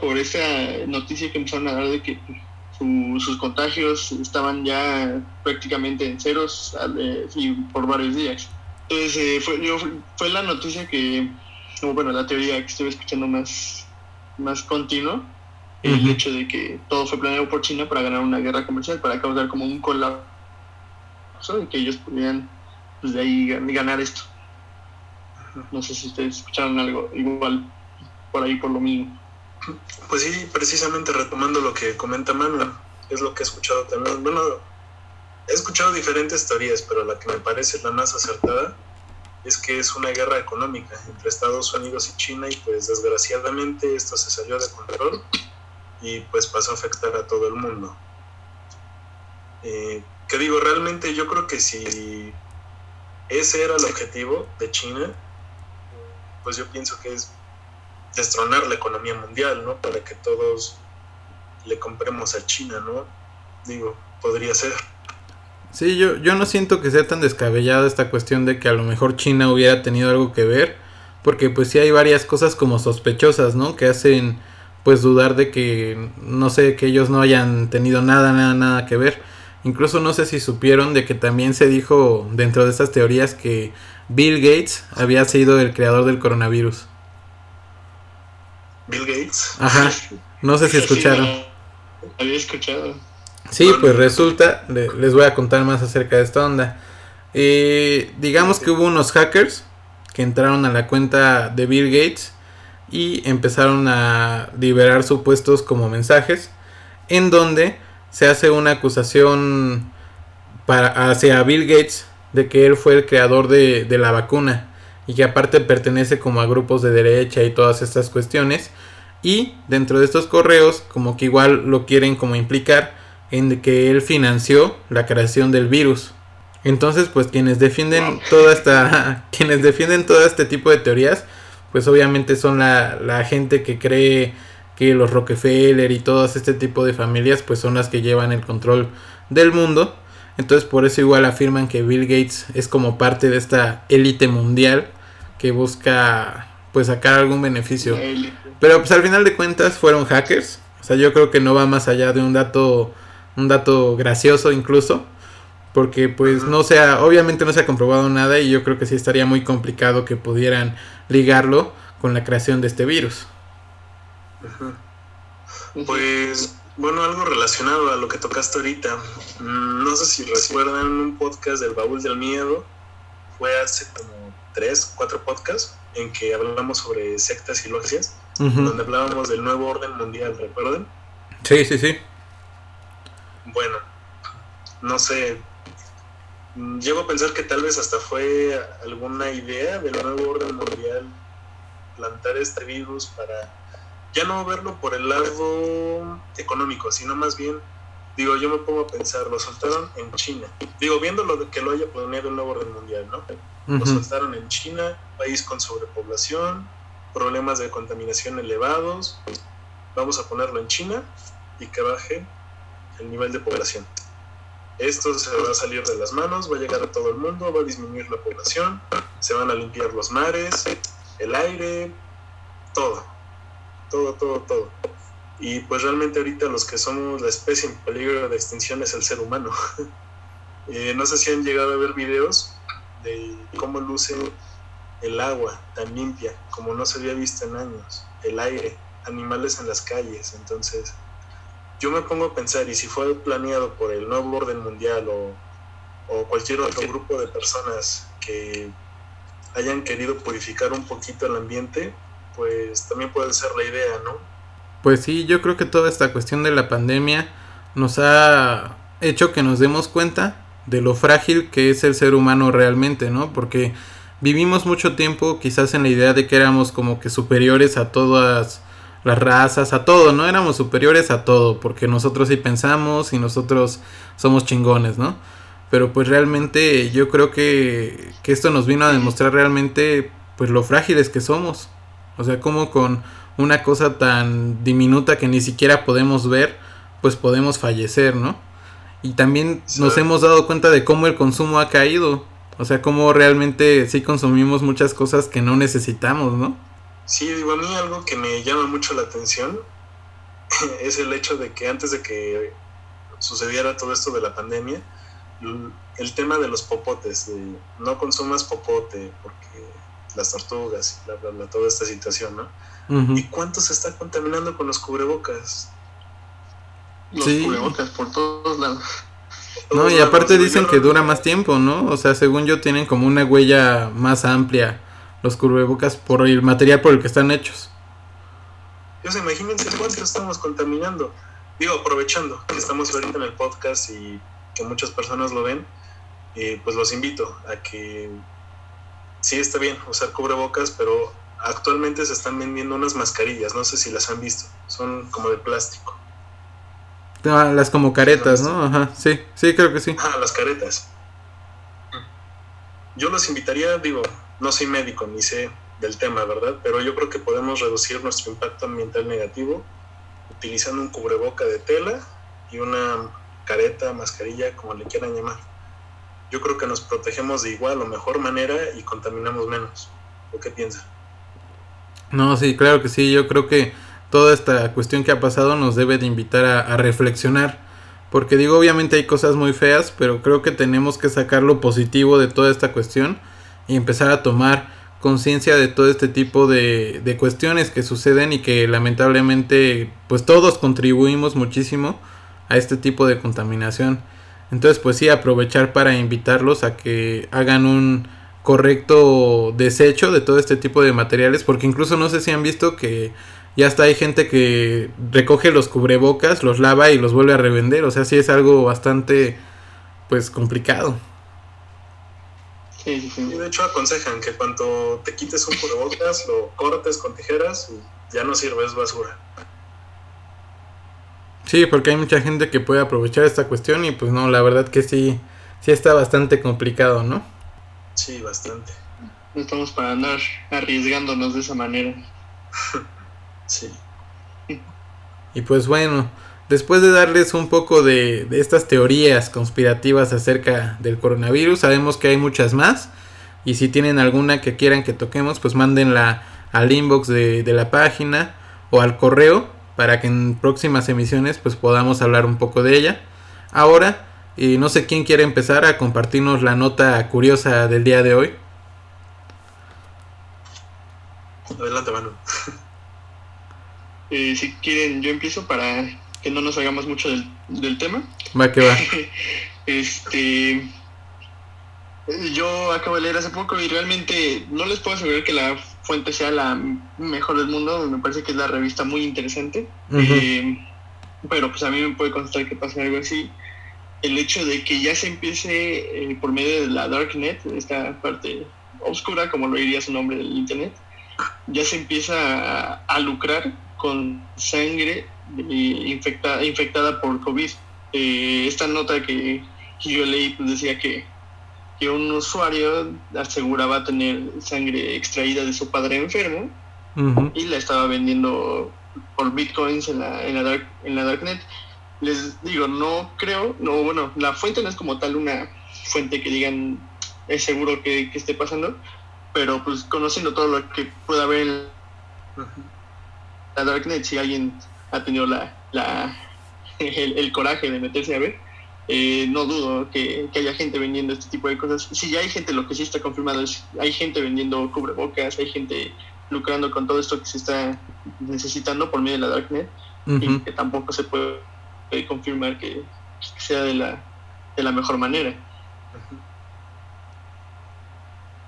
por esa noticia que empezaron a dar de que su- sus contagios estaban ya prácticamente en ceros eh, y por varios días. Entonces, eh, fue, yo, fue la noticia que, bueno, la teoría que estuve escuchando más, más continuo, el hecho de que todo fue planeado por China para ganar una guerra comercial, para causar como un colapso y que ellos pudieran pues, de ahí gan- ganar esto. No sé si ustedes escucharon algo igual por ahí por lo mismo. Pues sí, precisamente retomando lo que comenta Manu, es lo que he escuchado también. Bueno, he escuchado diferentes teorías, pero la que me parece la más acertada es que es una guerra económica entre Estados Unidos y China y pues desgraciadamente esto se salió de control y pues pasó a afectar a todo el mundo. Eh, que digo, realmente yo creo que si ese era el objetivo de China, pues yo pienso que es destronar la economía mundial, ¿no? Para que todos le compremos a China, ¿no? Digo, podría ser. Sí, yo, yo no siento que sea tan descabellada esta cuestión de que a lo mejor China hubiera tenido algo que ver, porque pues sí hay varias cosas como sospechosas, ¿no? Que hacen pues dudar de que, no sé, que ellos no hayan tenido nada, nada, nada que ver. Incluso no sé si supieron de que también se dijo dentro de estas teorías que Bill Gates había sido el creador del coronavirus. Bill Gates. Ajá, no sé si sí, escucharon. no había escuchado. Sí, pues resulta, le- les voy a contar más acerca de esta onda. Eh, digamos que hubo unos hackers que entraron a la cuenta de Bill Gates y empezaron a liberar supuestos como mensajes en donde se hace una acusación para, hacia Bill Gates de que él fue el creador de, de la vacuna y que aparte pertenece como a grupos de derecha y todas estas cuestiones y dentro de estos correos como que igual lo quieren como implicar en que él financió la creación del virus. Entonces, pues quienes defienden toda esta quienes defienden todo este tipo de teorías, pues obviamente son la, la gente que cree que los Rockefeller y todas este tipo de familias pues son las que llevan el control del mundo. Entonces, por eso igual afirman que Bill Gates es como parte de esta élite mundial que busca pues sacar algún beneficio. Pero pues al final de cuentas fueron hackers. O sea, yo creo que no va más allá de un dato, un dato gracioso incluso. Porque pues no se ha, obviamente no se ha comprobado nada y yo creo que sí estaría muy complicado que pudieran ligarlo con la creación de este virus. Pues, bueno, algo relacionado a lo que tocaste ahorita. Mm, No sé si recuerdan un podcast del Baúl del Miedo. Fue hace como tres, cuatro podcasts. en que hablamos sobre sectas y logias, donde hablábamos del nuevo orden mundial, ¿recuerdan? Sí, sí, sí. Bueno, no sé, llego a pensar que tal vez hasta fue alguna idea del nuevo orden mundial plantar este virus para ya no verlo por el lado económico, sino más bien, digo, yo me pongo a pensar, lo soltaron en China. Digo, viendo lo de que lo haya planeado el nuevo orden mundial, ¿no? Lo soltaron en China, país con sobrepoblación, problemas de contaminación elevados. Vamos a ponerlo en China y que baje el nivel de población. Esto se va a salir de las manos, va a llegar a todo el mundo, va a disminuir la población, se van a limpiar los mares, el aire, todo, todo, todo, todo. Y pues realmente ahorita los que somos la especie en peligro de extinción es el ser humano. Eh, no sé si han llegado a ver videos de cómo luce el agua tan limpia como no se había visto en años, el aire, animales en las calles. Entonces, yo me pongo a pensar, y si fue planeado por el nuevo orden mundial o, o cualquier otro grupo de personas que hayan querido purificar un poquito el ambiente, pues también puede ser la idea, ¿no? Pues sí, yo creo que toda esta cuestión de la pandemia nos ha hecho que nos demos cuenta de lo frágil que es el ser humano realmente, ¿no? Porque vivimos mucho tiempo quizás en la idea de que éramos como que superiores a todas las razas, a todo, ¿no? Éramos superiores a todo, porque nosotros sí pensamos y nosotros somos chingones, ¿no? Pero pues realmente yo creo que, que esto nos vino a demostrar realmente pues lo frágiles que somos. O sea, como con una cosa tan diminuta que ni siquiera podemos ver, pues podemos fallecer, ¿no? Y también nos hemos dado cuenta de cómo el consumo ha caído. O sea, cómo realmente sí consumimos muchas cosas que no necesitamos, ¿no? Sí, digo, a mí algo que me llama mucho la atención es el hecho de que antes de que sucediera todo esto de la pandemia, el tema de los popotes, de no consumas popote porque las tortugas, bla, bla, bla, toda esta situación, ¿no? ¿Y cuánto se está contaminando con los cubrebocas? Los cubrebocas por todos lados. No, y aparte dicen que dura más tiempo, ¿no? O sea, según yo tienen como una huella más amplia los cubrebocas por el material por el que están hechos. Dios, imagínense cuánto estamos contaminando. Digo, aprovechando que estamos ahorita en el podcast y que muchas personas lo ven, eh, pues los invito a que sí está bien usar cubrebocas, pero actualmente se están vendiendo unas mascarillas, no sé si las han visto, son como de plástico. Ah, las como caretas, ¿no? Ajá, sí, sí, creo que sí. Ah, las caretas. Yo los invitaría, digo, no soy médico ni sé del tema, ¿verdad? Pero yo creo que podemos reducir nuestro impacto ambiental negativo utilizando un cubreboca de tela y una careta, mascarilla, como le quieran llamar. Yo creo que nos protegemos de igual o mejor manera y contaminamos menos. ¿O qué piensa? No, sí, claro que sí. Yo creo que toda esta cuestión que ha pasado nos debe de invitar a, reflexionar. Porque digo, obviamente hay cosas muy feas, pero creo que tenemos que sacar lo positivo de toda esta cuestión y empezar a tomar conciencia de todo este tipo de, de, cuestiones que suceden y que lamentablemente pues todos contribuimos muchísimo a este tipo de contaminación. Entonces, pues sí, aprovechar para invitarlos a que hagan un correcto desecho de todo este tipo de materiales, porque incluso no sé si han visto que ya hasta hay gente que recoge los cubrebocas, los lava y los vuelve a revender, o sea, sí es algo bastante pues complicado. Sí, sí, de hecho aconsejan que cuando te quites un cubrebocas lo cortes con tijeras y ya no sirve, es basura. Sí, porque hay mucha gente que puede aprovechar esta cuestión y pues no, la verdad que sí, sí está bastante complicado, ¿no? Sí, bastante. No estamos para andar arriesgándonos de esa manera. sí. Y pues bueno, después de darles un poco de, estas teorías conspirativas acerca del coronavirus, sabemos que hay muchas más. Y si tienen alguna que quieran que toquemos, pues mándenla al inbox de, la página o al correo para que en próximas emisiones pues podamos hablar un poco de ella. Ahora, y no sé quién quiere empezar a compartirnos la nota curiosa del día de hoy. Adelante, Manu. Eh, si quieren, yo empiezo para que no nos hagamos mucho del, del tema. Va que va. este. Yo acabo de leer hace poco y realmente no les puedo asegurar que la fuente sea la mejor del mundo, me parece que es la revista muy interesante. Eh, pero pues a mí me puede constar que pasa algo así. El hecho de que ya se empiece eh, por medio de la Darknet, esta parte oscura, como lo diría su nombre del Internet, ya se empieza a, lucrar con sangre infectada, infectada por COVID. esta nota que, yo leí pues decía que que un usuario aseguraba tener sangre extraída de su padre enfermo y la estaba vendiendo por bitcoins en la, en la, dark, en la darknet. Les digo, no creo, no, bueno, la fuente no es como tal una fuente que digan es seguro que, esté pasando, pero pues conociendo todo lo que pueda haber en la darknet, si alguien ha tenido la, la el coraje de meterse a ver, eh, no dudo que, haya gente vendiendo este tipo de cosas. Si ya hay gente, lo que sí está confirmado es hay gente vendiendo cubrebocas, hay gente lucrando con todo esto que se está necesitando por medio de la Darknet y que tampoco se puede confirmar que, sea de la, de la mejor manera.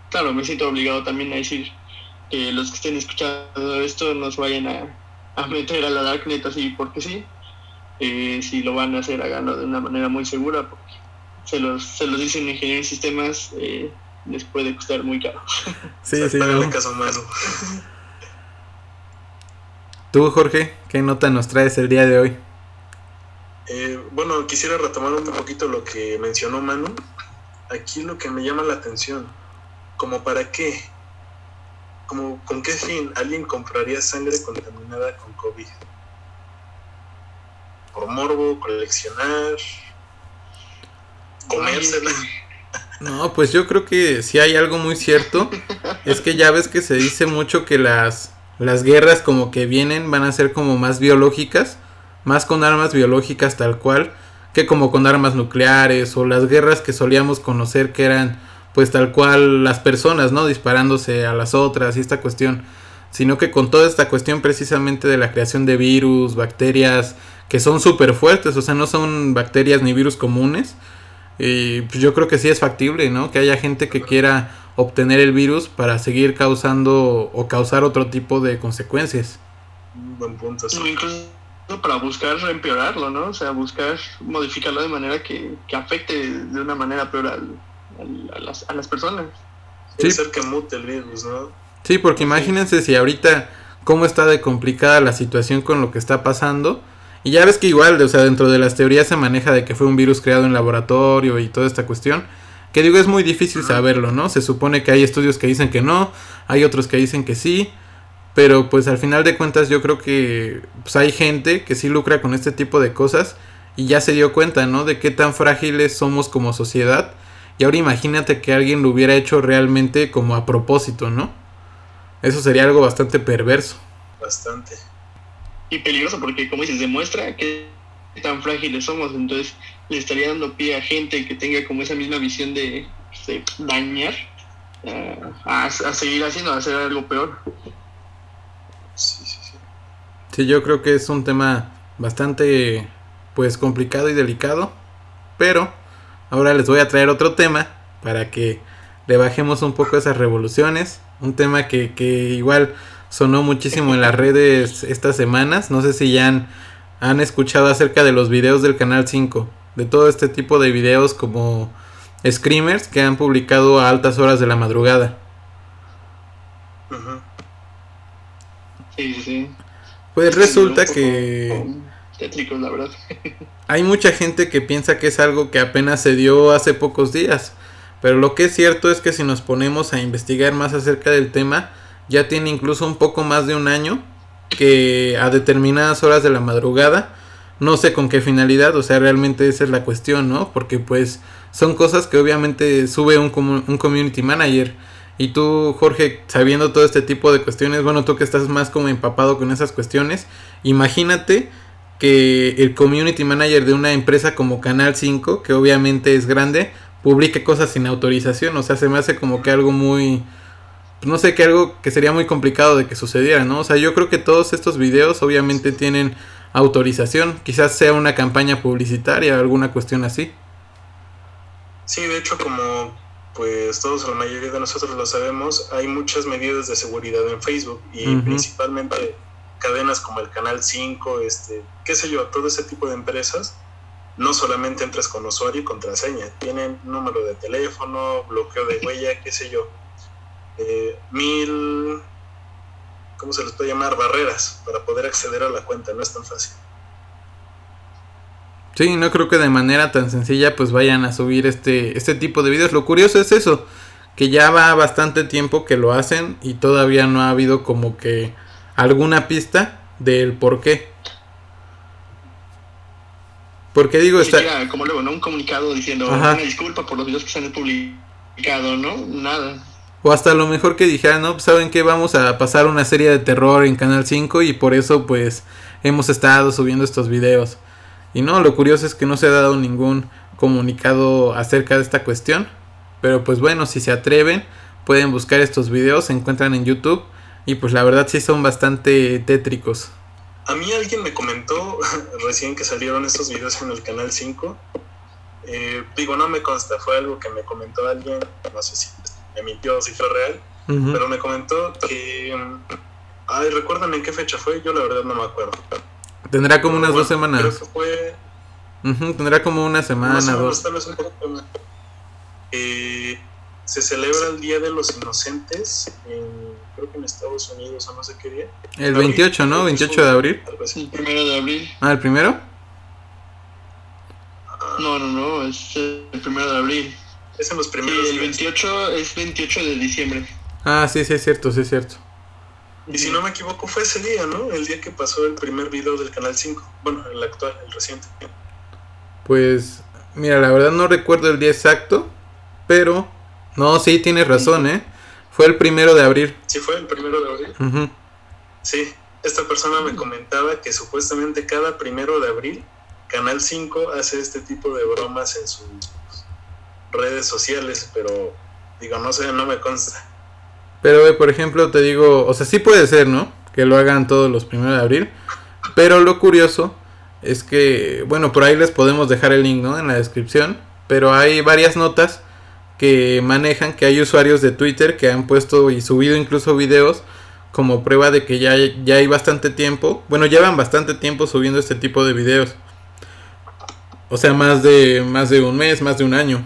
Claro, me siento obligado también a decir que los que estén escuchando esto no se vayan a, a meter a la Darknet así porque sí, eh, si lo van a hacer, háganlo de una manera muy segura, porque se los, se los dice un ingeniero en sistemas, eh, les puede costar muy caro. Sí, sí, caso Tú, Jorge, ¿qué nota nos traes el día de hoy? Eh, bueno, quisiera retomar un poquito lo que mencionó Manu. Aquí lo que me llama la atención, como para qué, como con qué fin alguien compraría sangre contaminada con COVID por morbo, coleccionar, comérsela. No, pues yo creo que si hay algo muy cierto, es que ya ves que se dice mucho que las, las guerras como que vienen van a ser como más biológicas, más con armas biológicas tal cual, que como con armas nucleares o las guerras que solíamos conocer que eran pues tal cual las personas, ¿no? Disparándose a las otras y esta cuestión, sino que con toda esta cuestión precisamente de la creación de virus, bacterias, que son súper fuertes, o sea, no son bacterias ni virus comunes. Y pues yo creo que sí es factible, ¿no? Que haya gente que quiera obtener el virus para seguir causando o causar otro tipo de consecuencias. Buen punto. Incluso para buscar empeorarlo, ¿no? O sea, buscar modificarlo de manera que, afecte de una manera peor a, las, a las personas. Ser que mute el virus, ¿no? Sí, porque imagínense si ahorita cómo está de complicada la situación con lo que está pasando y ya ves que igual, o sea, dentro de las teorías se maneja de que fue un virus creado en laboratorio y toda esta cuestión. Que digo, es muy difícil saberlo, ¿no? Se supone que hay estudios que dicen que no, hay otros que dicen que sí. Pero pues al final de cuentas yo creo que pues, hay gente que sí lucra con este tipo de cosas y ya se dio cuenta, ¿no? De qué tan frágiles somos como sociedad. Y ahora imagínate que alguien lo hubiera hecho realmente como a propósito, ¿no? Eso sería algo bastante perverso. Bastante y peligroso porque, como dices, demuestra que tan frágiles somos. Entonces, le estaría dando pie a gente que tenga como esa misma visión de, dañar, a, seguir haciendo, a hacer algo peor. Sí, sí, sí. Sí, yo creo que es un tema bastante, pues, complicado y delicado. Pero, ahora les voy a traer otro tema para que le bajemos un poco esas revoluciones. Un tema que, que igual sonó muchísimo en las redes estas semanas. No sé si ya han, han escuchado acerca de los videos del Canal 5. De todo este tipo de videos como screamers que han publicado a altas horas de la madrugada. Sí, sí. Pues resulta que... hay mucha gente que piensa que es algo que apenas se dio hace pocos días. Pero lo que es cierto es que si nos ponemos a investigar más acerca del tema, ya tiene incluso un poco más de un año que a determinadas horas de la madrugada, no sé con qué finalidad, o sea, realmente esa es la cuestión, ¿no? Porque pues son cosas que obviamente sube un, un community manager. Y tú, Jorge, sabiendo todo este tipo de cuestiones, bueno, tú que estás más como empapado con esas cuestiones, imagínate que el community manager de una empresa como Canal 5, que obviamente es grande, publique cosas sin autorización. O sea, se me hace como que algo muy, no sé, que algo que sería muy complicado de que sucediera, ¿no? O sea, yo creo que todos estos videos obviamente tienen autorización, quizás sea una campaña publicitaria, alguna cuestión así. Sí, de hecho, como pues todos, la mayoría de nosotros lo sabemos, hay muchas medidas de seguridad en Facebook y principalmente cadenas como el Canal 5, este, qué sé yo, todo ese tipo de empresas, no solamente entras con usuario y contraseña, tienen número de teléfono, bloqueo de huella, qué sé yo, eh, mil, ¿cómo se les puede llamar? Barreras para poder acceder a la cuenta, no es tan fácil. Sí, no creo que de manera tan sencilla pues vayan a subir este, este tipo de videos. Lo curioso es eso, que ya va bastante tiempo que lo hacen y todavía no ha habido como que alguna pista del por qué. Porque digo, está... como luego, ¿no? Un comunicado diciendo una disculpa por los videos que se han publicado, ¿no? Nada. O hasta lo mejor que dijeran, no, pues saben que vamos a pasar una serie de terror en Canal 5 y por eso pues hemos estado subiendo estos videos. Y no, lo curioso es que no se ha dado ningún comunicado acerca de esta cuestión. Pero pues bueno, si se atreven, pueden buscar estos videos, se encuentran en YouTube. Y pues la verdad sí son bastante tétricos. A mí alguien me comentó recién que salieron estos videos en el canal 5. Eh, digo, no me consta, fue algo que me comentó alguien, no sé si me mintió, si fue real, pero me comentó que... Ay, recuérdame en qué fecha fue, yo la verdad no me acuerdo. Tendrá como unas dos semanas. Creo que fue. tendrá como una semana, dos. Eh, se celebra el Día de los Inocentes, en, creo que en Estados Unidos o no sé qué día. El 28, ¿no? 28 de abril. El primero de abril. Ah, ¿el primero? No, no, no, es el primero de abril. Es en los primeros. Sí, el 28 es 28 de diciembre. Ah, sí, sí, es cierto, sí, es cierto. Y si no me equivoco, fue ese día, ¿no? El día que pasó el primer video del Canal 5. Bueno, el actual, el reciente. Pues, mira, la verdad no recuerdo el día exacto, pero... No, sí, tienes razón, ¿eh? Fue el primero de abril. Sí, fue el primero de abril. Sí, esta persona me comentaba que supuestamente cada primero de abril Canal 5 hace este tipo de bromas en sus redes sociales, pero digo, no sé, no me consta. Pero, por ejemplo, te digo, o sea, sí puede ser, ¿no? Que lo hagan todos los primeros de abril. Pero lo curioso es que, bueno, por ahí les podemos dejar el link, ¿no? En la descripción. Pero hay varias notas que manejan que hay usuarios de Twitter que han puesto y subido incluso videos como prueba de que ya, ya hay bastante tiempo. Bueno, llevan bastante tiempo subiendo este tipo de videos. O sea, más de, más de un mes, más de un año.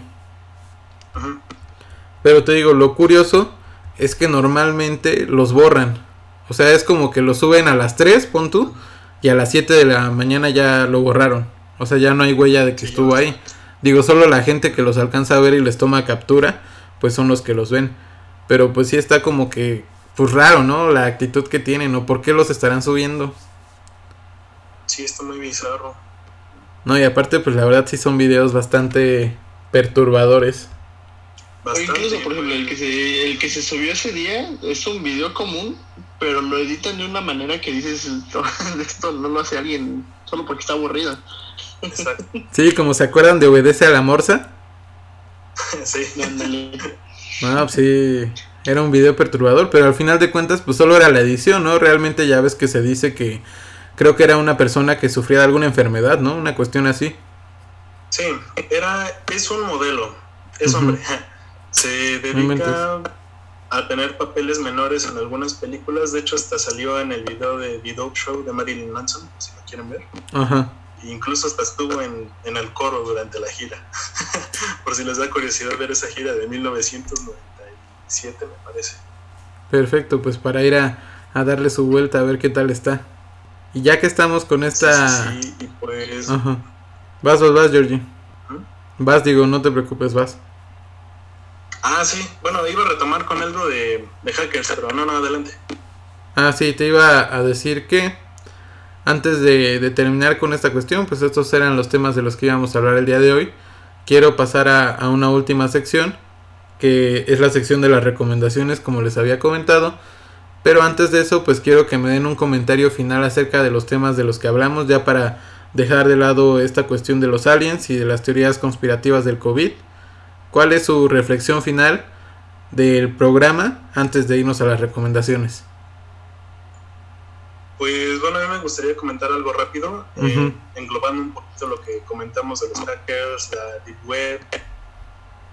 Pero te digo, lo curioso es que normalmente los borran. O sea, es como que lo suben a las 3, pon tú, y a las 7 de la mañana ya lo borraron. O sea, ya no hay huella de que estuvo ahí. Digo, solo la gente que los alcanza a ver y les toma captura, pues son los que los ven. Pero pues sí está como que, pues raro, ¿no? La actitud que tienen, o por qué los estarán subiendo. Sí, está muy bizarro. No, y aparte, pues la verdad sí son videos bastante perturbadores. O incluso, por ejemplo, el que, se, el que se subió ese día es un video común, pero lo editan de una manera que dices, esto no lo hace alguien solo porque está aburrido. Exacto. Sí, como se acuerdan de Obedece a la Morsa. sí. No, pues sí, era un video perturbador, pero al final de cuentas, pues solo era la edición, ¿no? Realmente ya ves que se dice que creo que era una persona que sufría de alguna enfermedad, ¿no? Una cuestión así. Sí, era, es un modelo, es hombre. Se dedica a tener papeles menores en algunas películas. De hecho, hasta salió en el video de The Show de Marilyn Manson, si quieren ver. Ajá. Incluso hasta estuvo en, el coro durante la gira. Por si les da curiosidad ver esa gira de 1997, me parece. Perfecto, pues para ir a, darle su vuelta a ver qué tal está. Y ya que estamos con esta... Sí, y pues... Ajá. Vas, vas, vas, Georgie. ¿Mm? Vas, digo, no te preocupes, vas. Ah, sí. Bueno, iba a retomar con algo de, de hackers, pero no, no, adelante. Ah, sí, te iba a decir que antes de, terminar con esta cuestión, pues estos eran los temas de los que íbamos a hablar el día de hoy. Quiero pasar a, a una última sección, que es la sección de las recomendaciones, como les había comentado. Pero antes de eso, pues quiero que me den un comentario final acerca de los temas de los que hablamos, ya para dejar de lado esta cuestión de los aliens y de las teorías conspirativas del COVID. ¿Cuál es su reflexión final del programa antes de irnos a las recomendaciones? Pues bueno, a mí me gustaría comentar algo rápido, eh, englobando un poquito lo que comentamos de los hackers, la Deep Web,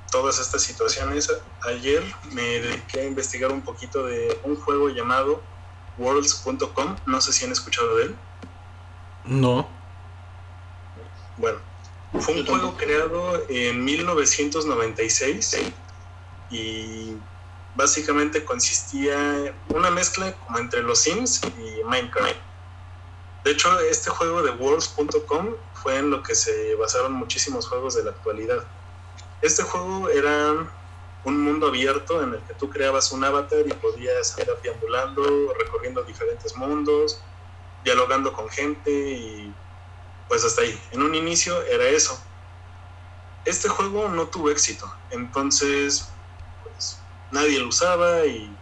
todas estas situaciones, ayer me dediqué a investigar un poquito de un juego llamado worlds.com. No sé si han escuchado de él. No. Bueno, fue un juego creado en 1996 y básicamente consistía una mezcla como entre los Sims y Minecraft. De hecho, este juego de worlds.com fue en lo que se basaron muchísimos juegos de la actualidad. Este juego era un mundo abierto en el que tú creabas un avatar y podías ir deambulando, recorriendo diferentes mundos, dialogando con gente y pues hasta ahí. En un inicio era eso. Este juego no tuvo éxito, entonces nadie lo usaba y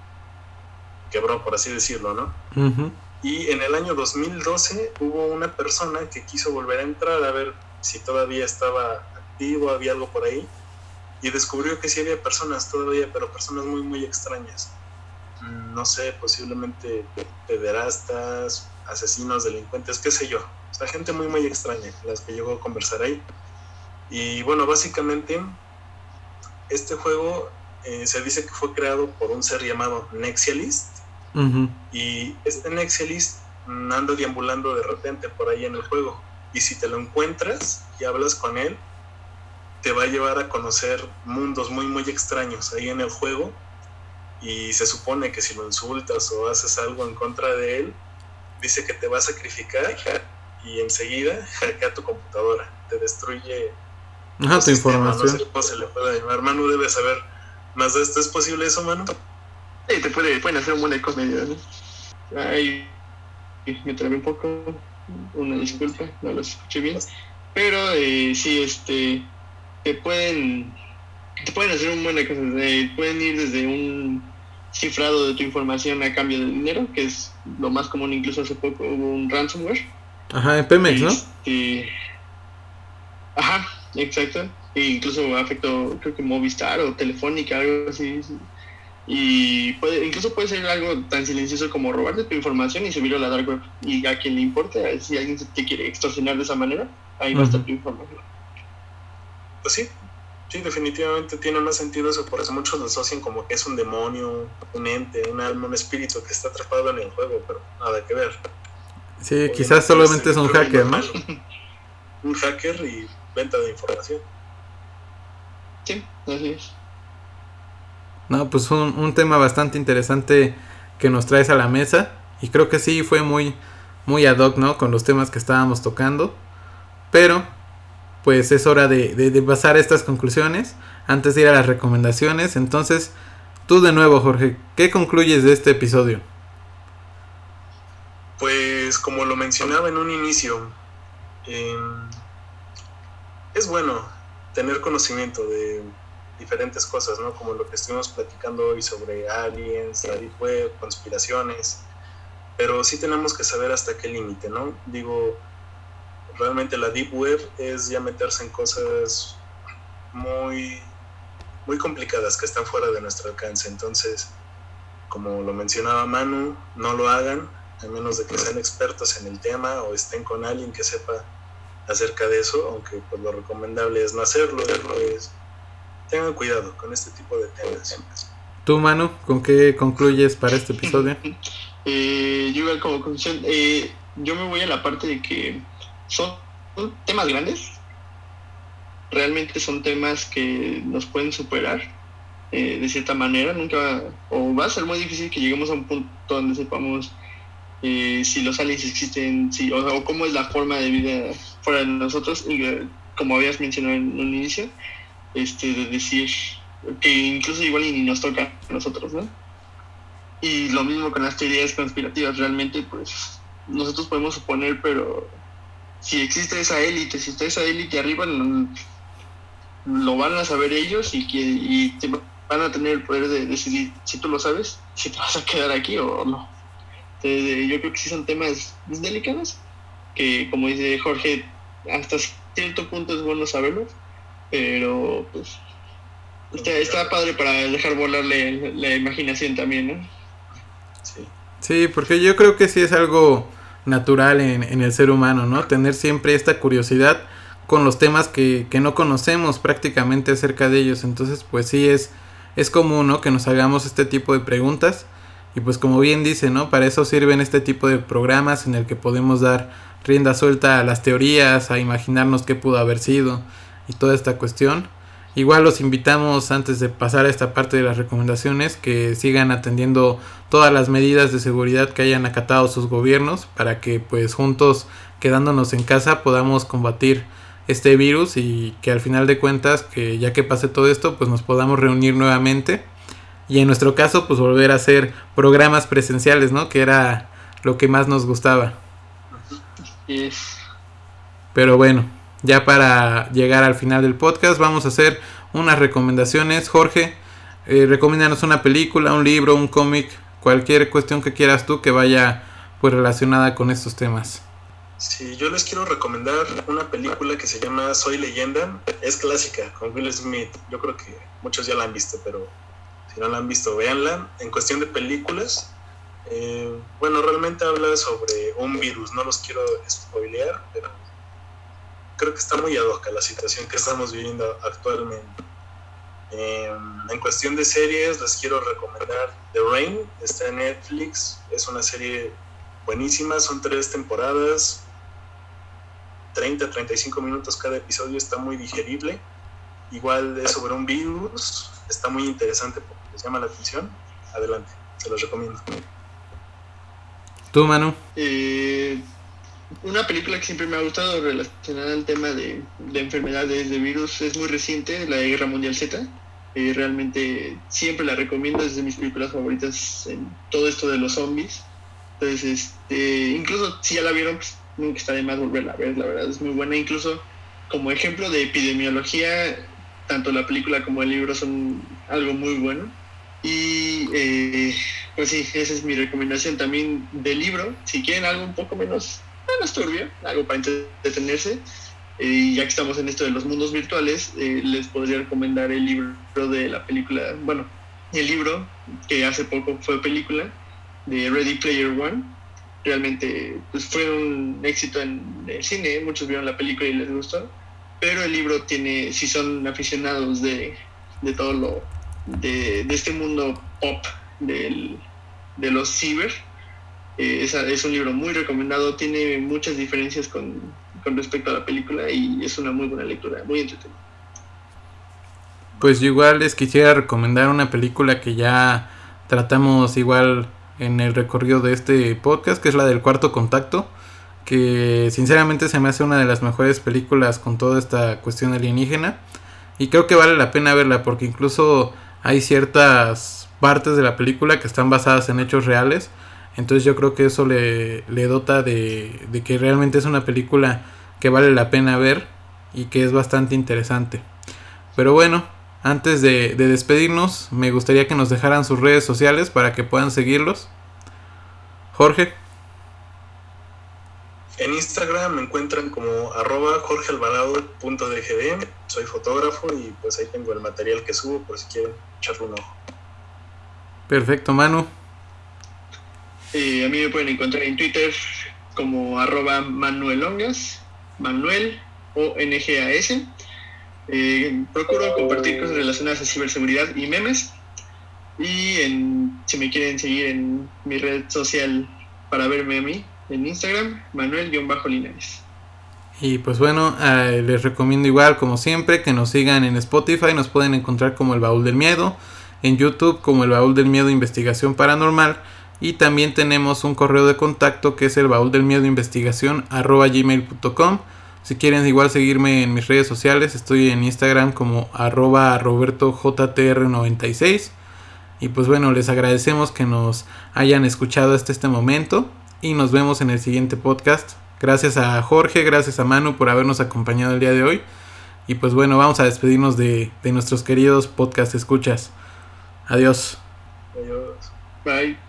quebró, por así decirlo, ¿no? Y en el año 2012 hubo una persona que quiso volver a entrar a ver si todavía estaba activo, había algo por ahí, y descubrió que sí había personas todavía, pero personas muy, muy extrañas. Mm, no sé, posiblemente pederastas, asesinos, delincuentes, qué sé yo. O sea, gente muy, muy extraña, las que llegó a conversar ahí. Y bueno, básicamente, este juego eh, se dice que fue creado por un ser llamado Nexialist. Y este Nexialist anda deambulando de repente por ahí en el juego. Y si te lo encuentras y hablas con él, te va a llevar a conocer mundos muy, muy extraños ahí en el juego. Y se supone que si lo insultas o haces algo en contra de él, dice que te va a sacrificar y enseguida hackea tu computadora, te destruye Ajá, tu información. No sé cómo se le puede llamar. Manu debe saber más de esto. ¿Es posible eso, Manu? Sí, te puede, pueden hacer un buen eco medio, ¿no? Ay, me trabé un poco. Una disculpa, no lo escuché bien. Pero eh, sí, este, te pueden, te pueden hacer un buen eco. pueden ir desde un cifrado de tu información a cambio de dinero, que es lo más común. Incluso hace poco hubo un ransomware. Ajá, en Pemex, ¿no? Este, ajá, exacto. E incluso afectó, creo que Movistar o Telefónica, algo así. Y puede, incluso puede ser algo tan silencioso como robarte tu información y subirlo a la dark web. Y a quien le importe, si alguien te quiere extorsionar de esa manera, ahí va a estar tu información. Pues sí, sí, definitivamente tiene más sentido eso. Por eso muchos lo asocian como que es un demonio, un ente, un alma, un espíritu que está atrapado en el juego, pero nada que ver. Sí, quizás solamente es un hacker, ¿no? Un hacker y venta de información. Sí, así es. No, pues un, un tema bastante interesante que nos traes a la mesa. Y creo que sí fue muy, muy ad hoc, ¿no? Con los temas que estábamos tocando. Pero, pues es hora de, de, de pasar a estas conclusiones. Antes de ir a las recomendaciones. Entonces, tú de nuevo, Jorge, ¿qué concluyes de este episodio? Pues como lo mencionaba en un inicio, eh, es bueno tener conocimiento de diferentes cosas, ¿no? Como lo que estuvimos platicando hoy sobre aliens, la deep web, conspiraciones, pero sí tenemos que saber hasta qué límite, ¿no? Digo, realmente la deep web es ya meterse en cosas muy, muy complicadas que están fuera de nuestro alcance, entonces, como lo mencionaba Manu, no lo hagan, a menos de que sean expertos en el tema o estén con alguien que sepa acerca de eso, aunque pues lo recomendable es no hacerlo, es tengan cuidado con este tipo de temas. Tú, Manu, ¿con qué concluyes para este episodio? eh, yo como conclusión, eh, yo me voy a la parte de que son temas grandes, realmente son temas que nos pueden superar eh, de cierta manera, nunca, o va a ser muy difícil que lleguemos a un punto donde sepamos eh, si los aliens existen, si, o, o, cómo es la forma de vida fuera de nosotros, y, como habías mencionado en un inicio, este, de decir que incluso igual ni nos toca a nosotros, ¿no? Y lo mismo con las teorías conspirativas, realmente pues nosotros podemos suponer, pero si existe esa élite, si está esa élite arriba, lo, van a saber ellos y, que, y te van a tener el poder de decidir si tú lo sabes, si te vas a quedar aquí o no. Entonces, yo creo que sí son temas delicados, que como dice Jorge, hasta cierto punto es bueno saberlos, pero pues está, padre para dejar volar la, imaginación también, ¿no? Sí. sí, porque yo creo que sí es algo natural en, en, el ser humano, ¿no? Tener siempre esta curiosidad con los temas que, que no conocemos prácticamente acerca de ellos. Entonces, pues sí es, es común, ¿no? Que nos hagamos este tipo de preguntas. Y pues como bien dice, ¿no? Para eso sirven este tipo de programas en el que podemos dar rienda suelta a las teorías, a imaginarnos qué pudo haber sido y toda esta cuestión. Igual los invitamos antes de pasar a esta parte de las recomendaciones que sigan atendiendo todas las medidas de seguridad que hayan acatado sus gobiernos para que pues juntos quedándonos en casa podamos combatir este virus y que al final de cuentas que ya que pase todo esto pues nos podamos reunir nuevamente y en nuestro caso pues volver a hacer programas presenciales, ¿no? Que era lo que más nos gustaba. Pero bueno, ya para llegar al final del podcast vamos a hacer unas recomendaciones. Jorge, eh, recomiéndanos una película, un libro, un cómic, cualquier cuestión que quieras tú que vaya pues relacionada con estos temas. Sí, yo les quiero recomendar una película que se llama Soy leyenda. Es clásica, con Will Smith. Yo creo que muchos ya la han visto, pero si no la han visto, véanla. En cuestión de películas, eh, bueno, realmente habla sobre un virus. No los quiero spoilear, pero creo que está muy ad hoc la situación que estamos viviendo actualmente. Em, en cuestión de series, les quiero recomendar The Rain. Está en Netflix. Es una serie buenísima. Son tres temporadas 30, 35 minutos cada episodio, está muy digerible. Igual es sobre un virus, está muy interesante porque les llama la atención. Adelante, se los recomiendo. ¿Tú, Manu? Eh, una película que siempre me ha gustado relacionada al tema de, enfermedades, de virus, es muy reciente, la de Guerra Mundial Z. Eh, realmente siempre la recomiendo, es de mis películas favoritas en todo esto de los zombies. Entonces, este, incluso si ya la vieron, pues, nunca está de más volverla a ver, la verdad es muy buena. Incluso como ejemplo de epidemiología, tanto la película como el libro son algo muy bueno. Y eh, pues sí, esa es mi recomendación también del libro. Si quieren algo un poco menos, menos turbio, algo para entretenerse, y ya que estamos en esto de los mundos virtuales, eh, les podría recomendar el libro de la película, bueno, el libro que hace poco fue película de Ready Player One. Realmente pues, fue un éxito en el cine, muchos vieron la película y les gustó, pero el libro tiene, si son aficionados de, de todo lo, de, este mundo pop del, de los ciber, eh, es, es, un libro muy recomendado, tiene muchas diferencias con, con respecto a la película y es una muy buena lectura, muy entretenida. Pues yo igual les quisiera recomendar una película que ya tratamos igual en el recorrido de este podcast, que es la del cuarto contacto, que sinceramente se me hace una de las mejores películas con toda esta cuestión alienígena. Y creo que vale la pena verla porque incluso hay ciertas partes de la película que están basadas en hechos reales. Entonces yo creo que eso le, le dota de, de que realmente es una película que vale la pena ver y que es bastante interesante. Pero bueno, antes de, despedirnos, me gustaría que nos dejaran sus redes sociales para que puedan seguirlos. Jorge. En Instagram me encuentran como arroba jorgealvarado.dgd. Soy fotógrafo y pues ahí tengo el material que subo por si quieren echarle un ojo. Perfecto, Manu. Eh, a mí me pueden encontrar en Twitter como arroba Manuel Manuel o NGAS. Eh, procuro compartir cosas relacionadas a ciberseguridad y memes. Y en, si me quieren seguir en mi red social para verme a mí, en Instagram, Manuel-Linares. Y pues bueno, eh, les recomiendo igual, como siempre, que nos sigan en Spotify. Nos pueden encontrar como el Baúl del Miedo. En YouTube como el Baúl del Miedo Investigación Paranormal. Y también tenemos un correo de contacto que es el baúl del miedo investigación gmail.com. Si quieren igual seguirme en mis redes sociales, estoy en Instagram como arroba robertojtr96. Y pues bueno, les agradecemos que nos hayan escuchado hasta este momento y nos vemos en el siguiente podcast. Gracias a Jorge, gracias a Manu por habernos acompañado el día de hoy. Y pues bueno, vamos a despedirnos de, de nuestros queridos podcast escuchas. Adiós. Adiós. Bye.